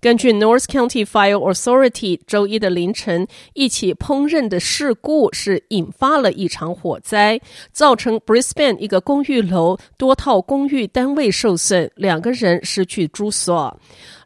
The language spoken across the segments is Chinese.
根据 North County Fire Authority，周一的凌晨，一起烹饪的事故是引发了一场火灾，造成 Brisbane 一个公寓楼多套公寓单位受损，两个人失去住所。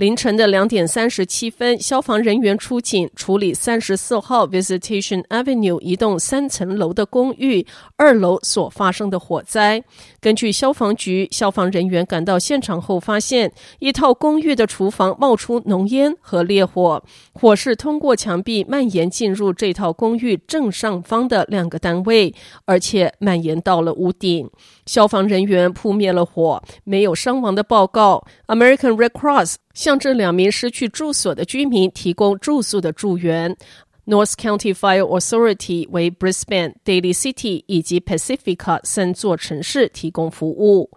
凌晨的两点三十七分，消防人员出警处理三十四号 Visitation Avenue 一栋三层楼的公寓二楼所发生的火灾。根据消防局，消防人员赶到现场后，发现一套公寓的厨房冒出浓烟和烈火，火势通过墙壁蔓延进入这套公寓正上方的两个单位，而且蔓延到了屋顶。消防人员扑灭了火，没有伤亡的报告。American Red Cross 向这两名失去住所的居民提供住宿的助援。North County Fire Authority 为 Brisbane、Daily City 以及 Pacifica 三座城市提供服务。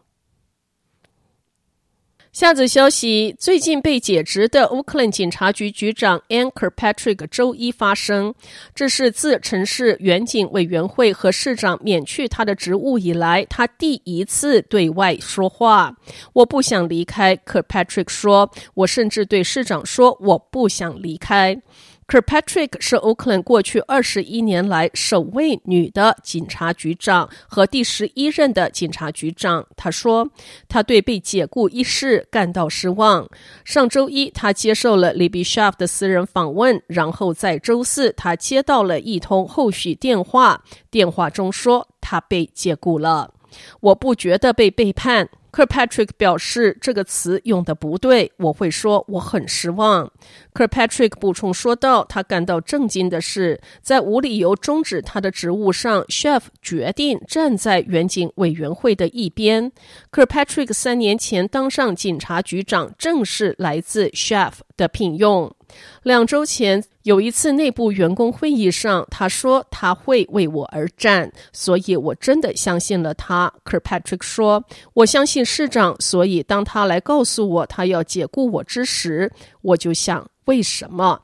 下则消息：最近被解职的乌克兰警察局局长 Ann Kirkpatrick 周一发声，这是自城市远景委员会和市长免去他的职务以来，他第一次对外说话。我不想离开，Kirkpatrick 说。我甚至对市长说，我不想离开。Kirkpatrick 是奥克兰过去二十一年来首位女的警察局长和第十一任的警察局长。他说，他对被解雇一事感到失望。上周一，他接受了 Libby s h a f 的私人访问，然后在周四，他接到了一通后续电话，电话中说他被解雇了。我不觉得被背叛。Kirkpatrick 表示，这个词用的不对，我会说我很失望。Kirkpatrick 补充说道，他感到震惊的是，在无理由终止他的职务上，Chef 决定站在远景委员会的一边。Kirkpatrick 三年前当上警察局长，正是来自 Chef 的聘用。两周前有一次内部员工会议上，他说他会为我而战，所以我真的相信了他。Kirkpatrick 说：“我相信市长，所以当他来告诉我他要解雇我之时，我就想为什么？”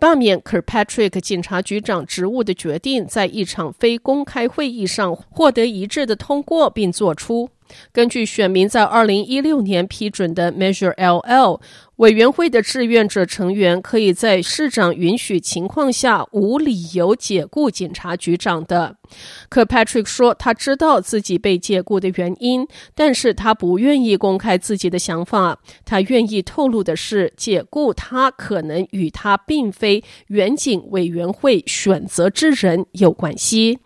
罢免 Kirkpatrick 警察局长职务的决定在一场非公开会议上获得一致的通过，并作出。根据选民在二零一六年批准的 Measure LL，委员会的志愿者成员可以在市长允许情况下无理由解雇警察局长的。可 Patrick 说，他知道自己被解雇的原因，但是他不愿意公开自己的想法。他愿意透露的是，解雇他可能与他并非远景委员会选择之人有关系。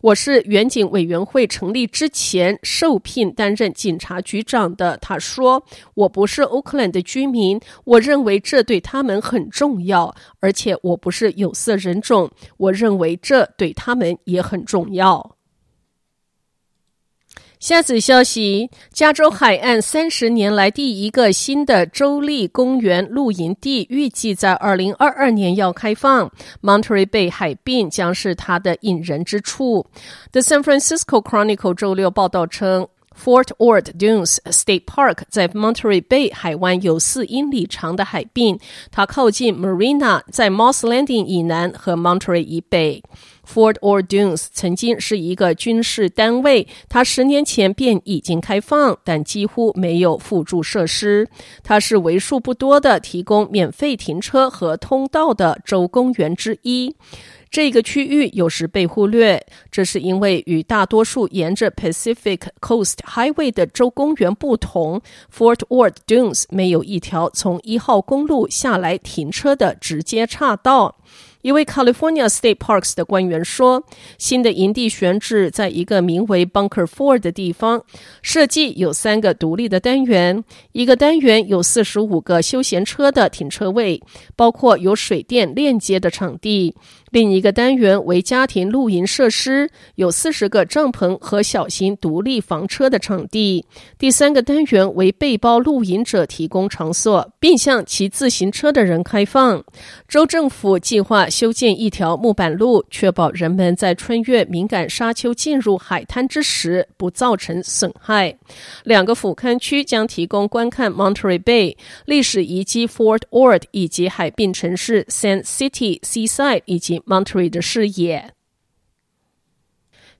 我是远景委员会成立之前受聘担任警察局长的。他说：“我不是奥克兰的居民，我认为这对他们很重要，而且我不是有色人种，我认为这对他们也很重要。”下次消息：加州海岸三十年来第一个新的州立公园露营地，预计在二零二二年要开放。Monterey Bay 海滨将是它的引人之处。The San Francisco Chronicle 周六报道称，Fort Ord Dunes State Park 在 Monterey Bay 海湾有四英里长的海滨，它靠近 Marina，在 Moss Landing 以南和 Monterey 以北。Fort Ord Dunes 曾经是一个军事单位，它十年前便已经开放，但几乎没有辅助设施。它是为数不多的提供免费停车和通道的州公园之一。这个区域有时被忽略，这是因为与大多数沿着 Pacific Coast Highway 的州公园不同，Fort Ord Dunes 没有一条从一号公路下来停车的直接岔道。一位 California State Parks 的官员说，新的营地选址在一个名为 Bunker Four 的地方，设计有三个独立的单元，一个单元有四十五个休闲车的停车位，包括有水电链接的场地。另一个单元为家庭露营设施，有四十个帐篷和小型独立房车的场地。第三个单元为背包露营者提供场所，并向骑自行车的人开放。州政府计划修建一条木板路，确保人们在穿越敏感沙丘进入海滩之时不造成损害。两个俯瞰区将提供观看 Monterey Bay 历史遗迹 Fort Ord 以及海滨城市 San City Seaside 以及 Monterey 的视野。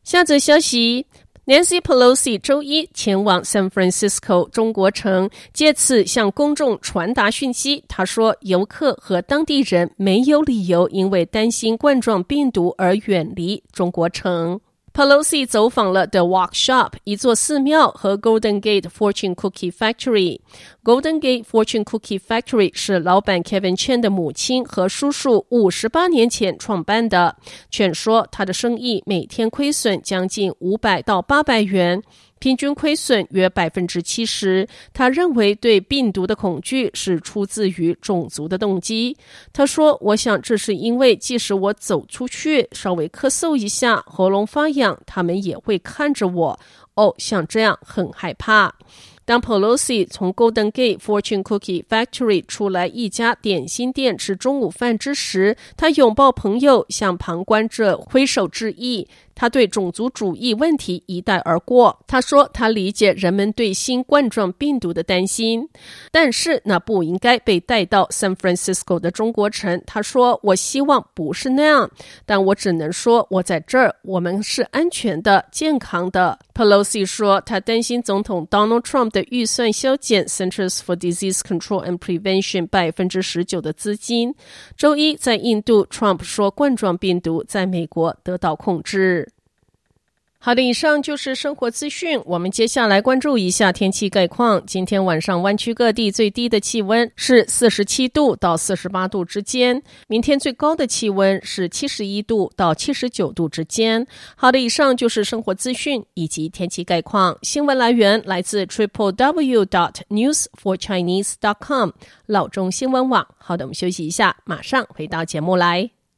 下则消息：Nancy Pelosi 周一前往 San Francisco 中国城，借此向公众传达讯息。他说，游客和当地人没有理由因为担心冠状病毒而远离中国城。Pelosi 走访了 The Wok Shop，一座寺庙和 Golden Gate Fortune Cookie Factory。Golden Gate Fortune Cookie Factory 是老板 Kevin Chen 的母亲和叔叔五十八年前创办的。Chen 说，他的生意每天亏损将近五百到八百元。平均亏损约百分之七十。他认为对病毒的恐惧是出自于种族的动机。他说：“我想这是因为即使我走出去稍微咳嗽一下，喉咙发痒，他们也会看着我。哦，像这样很害怕。”当 Pelosi 从 Golden Gate Fortune Cookie Factory 出来一家点心店吃中午饭之时，他拥抱朋友，向旁观者挥手致意。他对种族主义问题一带而过。他说：“他理解人们对新冠状病毒的担心，但是那不应该被带到 San Francisco 的中国城。”他说：“我希望不是那样，但我只能说，我在这儿，我们是安全的、健康的。” Pelosi 说：“他担心总统 Donald Trump 的预算削减 Centers for Disease Control and Prevention 百分之十九的资金。”周一在印度，Trump 说冠状病毒在美国得到控制。好的，以上就是生活资讯。我们接下来关注一下天气概况。今天晚上湾区各地最低的气温是四十七度到四十八度之间，明天最高的气温是七十一度到七十九度之间。好的，以上就是生活资讯以及天气概况。新闻来源来自 triple w dot news for chinese dot com 老中新闻网。好的，我们休息一下，马上回到节目来。